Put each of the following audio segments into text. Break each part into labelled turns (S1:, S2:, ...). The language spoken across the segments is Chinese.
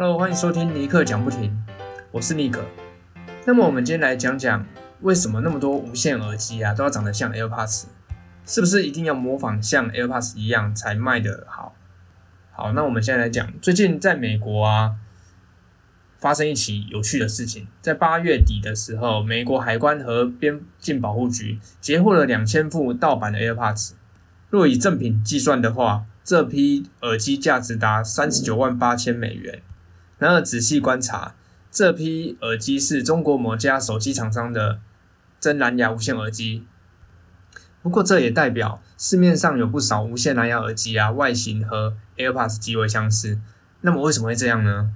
S1: Hello，欢迎收听尼克讲不停，我是尼克。那么我们今天来讲讲，为什么那么多无线耳机啊都要长得像 AirPods？是不是一定要模仿像 AirPods 一样才卖得好？好，那我们现在来讲，最近在美国啊，发生一起有趣的事情。在八月底的时候，美国海关和边境保护局截获了两千副盗版的 AirPods。若以正品计算的话，这批耳机价值达三十九万八千美元。然而仔细观察，这批耳机是中国某家手机厂商的真蓝牙无线耳机。不过这也代表市面上有不少无线蓝牙耳机啊，外形和 AirPods 极为相似。那么为什么会这样呢？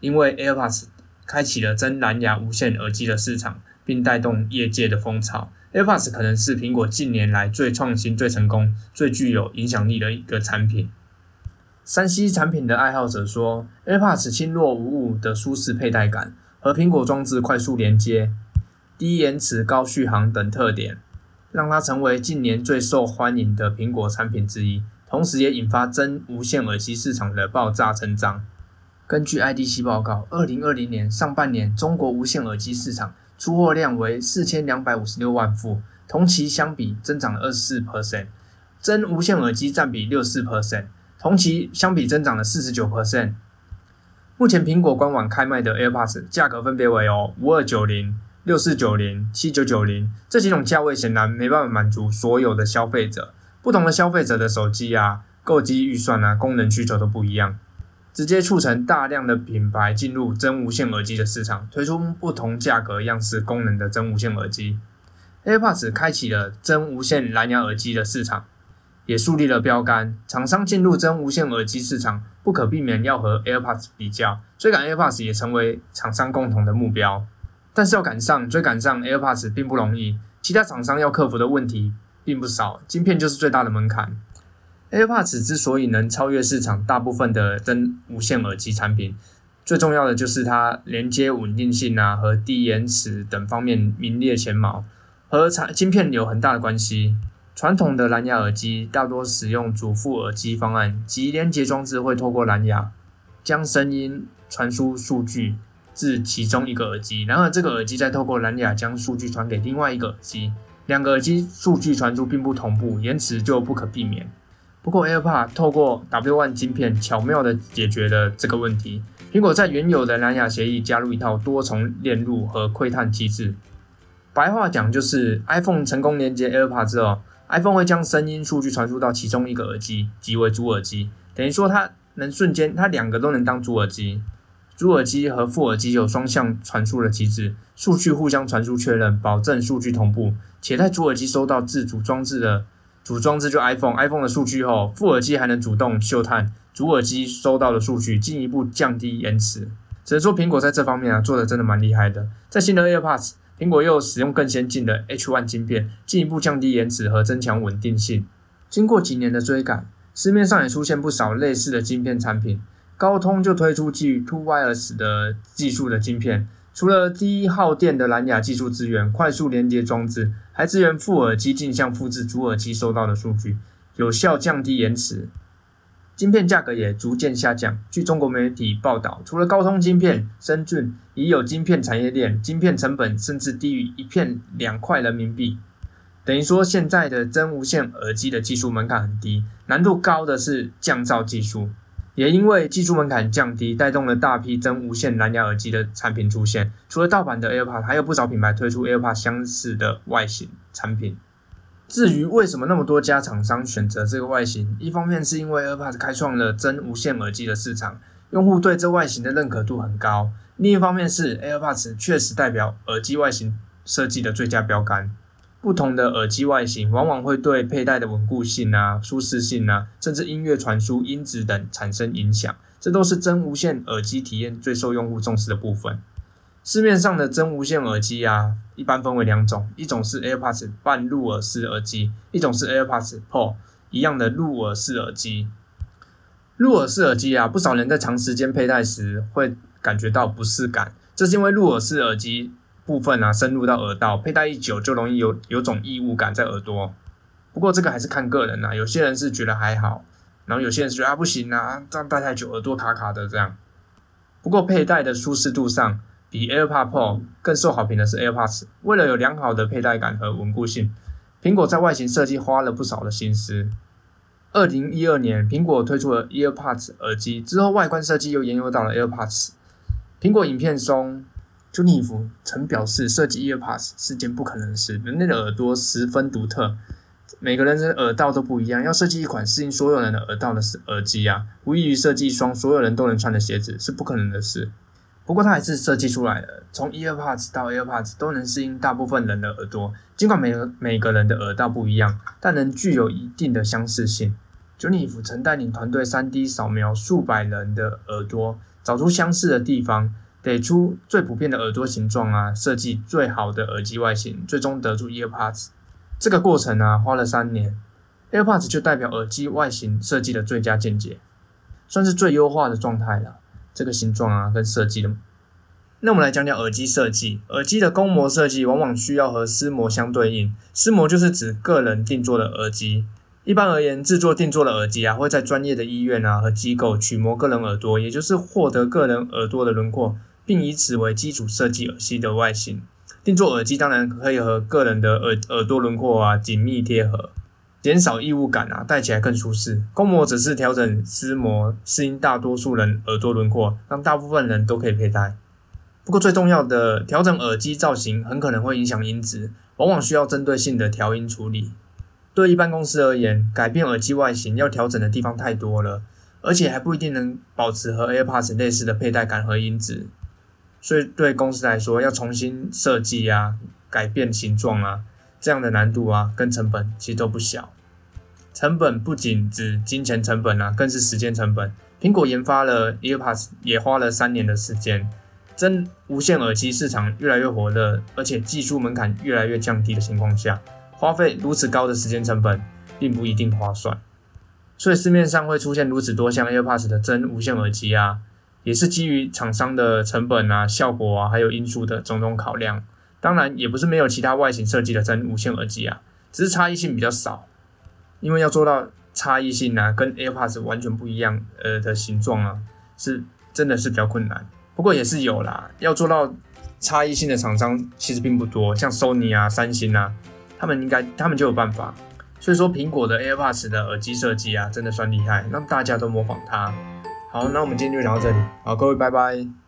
S1: 因为 AirPods 开启了真蓝牙无线耳机的市场，并带动业界的风潮。AirPods 可能是苹果近年来最创新、最成功、最具有影响力的一个产品。三 C 产品的爱好者说，AirPods 轻弱无误的舒适佩戴感和苹果装置快速连接、低延迟、高续航等特点，让它成为近年最受欢迎的苹果产品之一。同时，也引发真无线耳机市场的爆炸成长。根据 IDC 报告，二零二零年上半年中国无线耳机市场。出货量为四千两百五十六万副，同期相比增长了二十四 percent，真无线耳机占比六四 percent，同期相比增长了四十九 percent。目前苹果官网开卖的 AirPods 价格分别为哦五二九零、六四九零、七九九零这几种价位，显然没办法满足所有的消费者。不同的消费者的手机啊、购机预算啊、功能需求都不一样。直接促成大量的品牌进入真无线耳机的市场，推出不同价格、样式、功能的真无线耳机。AirPods 开启了真无线蓝牙耳机的市场，也树立了标杆。厂商进入真无线耳机市场，不可避免要和 AirPods 比较，追赶 AirPods 也成为厂商共同的目标。但是要赶上、追赶上 AirPods 并不容易，其他厂商要克服的问题并不少，晶片就是最大的门槛。AirPods 之所以能超越市场大部分的真无线耳机产品，最重要的就是它连接稳定性啊和低延迟等方面名列前茅，和产晶片有很大的关系。传统的蓝牙耳机大多使用主副耳机方案，即连接装置会透过蓝牙将声音传输数据至其中一个耳机，然而这个耳机再透过蓝牙将数据传给另外一个耳机，两个耳机数据传输并不同步，延迟就不可避免。不过，AirPods 透过 W1 晶片巧妙地解决了这个问题。苹果在原有的蓝牙协议加入一套多重链路和窥探机制。白话讲就是 iPhone 成功连接 AirPods 之后，iPhone 会将声音数据传输到其中一个耳机，即为主耳机。等于说它能瞬间，它两个都能当主耳机。主耳机和副耳机有双向传输的机制，数据互相传输确认，保证数据同步，且在主耳机收到自主装置的。主装置就 iPhone，iPhone 的数据后，副耳机还能主动嗅探主耳机收到的数据，进一步降低延迟。只能说苹果在这方面啊做的真的蛮厉害的。在新的 AirPods，苹果又使用更先进的 H1 芯片，进一步降低延迟和增强稳定性。经过几年的追赶，市面上也出现不少类似的晶片产品。高通就推出基于 Two Wireless 的技术的晶片。除了低耗电的蓝牙技术资源，快速连接装置，还支援副耳机镜像复制主耳机收到的数据，有效降低延迟。晶片价格也逐渐下降。据中国媒体报道，除了高通晶片，深圳已有晶片产业链，晶片成本甚至低于一片两块人民币。等于说，现在的真无线耳机的技术门槛很低，难度高的是降噪技术。也因为技术门槛降低，带动了大批真无线蓝牙耳机的产品出现。除了盗版的 AirPods，还有不少品牌推出 AirPods 相似的外形产品。至于为什么那么多家厂商选择这个外形，一方面是因为 AirPods 开创了真无线耳机的市场，用户对这外形的认可度很高；另一方面是 AirPods 确实代表耳机外形设计的最佳标杆。不同的耳机外形往往会对佩戴的稳固性啊、舒适性啊，甚至音乐传输音质等产生影响。这都是真无线耳机体验最受用户重视的部分。市面上的真无线耳机啊，一般分为两种：一种是 AirPods 半入耳式耳机，一种是 AirPods Pro 一样的入耳式耳机。入耳式耳机啊，不少人在长时间佩戴时会感觉到不适感，这是因为入耳式耳机。部分啊，深入到耳道，佩戴一久就容易有有种异物感在耳朵。不过这个还是看个人呐，有些人是觉得还好，然后有些人是觉得啊不行啊，这样戴太久耳朵卡卡的这样。不过佩戴的舒适度上，比 AirPods Pro 更受好评的是 AirPods。为了有良好的佩戴感和稳固性，苹果在外形设计花了不少的心思。二零一二年，苹果推出了 AirPods 耳机，之后外观设计又沿用到了 AirPods。苹果影片中，j o n 夫曾表示，设计 AirPods 是件不可能的事。人类的耳朵十分独特，每个人的耳道都不一样，要设计一款适应所有人的耳道的耳机啊，无异于设计一双所有人都能穿的鞋子，是不可能的事。不过，它还是设计出来了，从 EarPods 到 AirPods 都能适应大部分人的耳朵。尽管每个每个人的耳道不一样，但能具有一定的相似性。j u n i f 曾带领团队 3D 扫描数百人的耳朵。找出相似的地方，给出最普遍的耳朵形状啊，设计最好的耳机外形，最终得出 EarPods。这个过程啊，花了三年，AirPods 就代表耳机外形设计的最佳见解，算是最优化的状态了。这个形状啊，跟设计的。那我们来讲讲耳机设计。耳机的公模设计往往需要和私模相对应，私模就是指个人定做的耳机。一般而言，制作定做的耳机啊，会在专业的医院啊和机构取模个人耳朵，也就是获得个人耳朵的轮廓，并以此为基础设计耳机的外形。定做耳机当然可以和个人的耳耳朵轮廓啊紧密贴合，减少异物感啊，戴起来更舒适。公模只是调整丝模，适应大多数人耳朵轮廓，让大部分人都可以佩戴。不过最重要的，调整耳机造型很可能会影响音质，往往需要针对性的调音处理。对一般公司而言，改变耳机外形要调整的地方太多了，而且还不一定能保持和 AirPods 类似的佩戴感和音质。所以对公司来说，要重新设计啊，改变形状啊，这样的难度啊，跟成本其实都不小。成本不仅指金钱成本啊，更是时间成本。苹果研发了 AirPods 也花了三年的时间。真无线耳机市场越来越火热，而且技术门槛越来越降低的情况下。花费如此高的时间成本，并不一定划算，所以市面上会出现如此多像 AirPods 的真无线耳机啊，也是基于厂商的成本啊、效果啊，还有因素的种种考量。当然，也不是没有其他外形设计的真无线耳机啊，只是差异性比较少。因为要做到差异性啊，跟 AirPods 完全不一样呃的形状啊，是真的是比较困难。不过也是有啦，要做到差异性的厂商其实并不多，像 Sony 啊、三星啊。他们应该，他们就有办法。所以说，苹果的 AirPods 的耳机设计啊，真的算厉害，让大家都模仿它。好，那我们今天就聊到这里。好，各位，拜拜。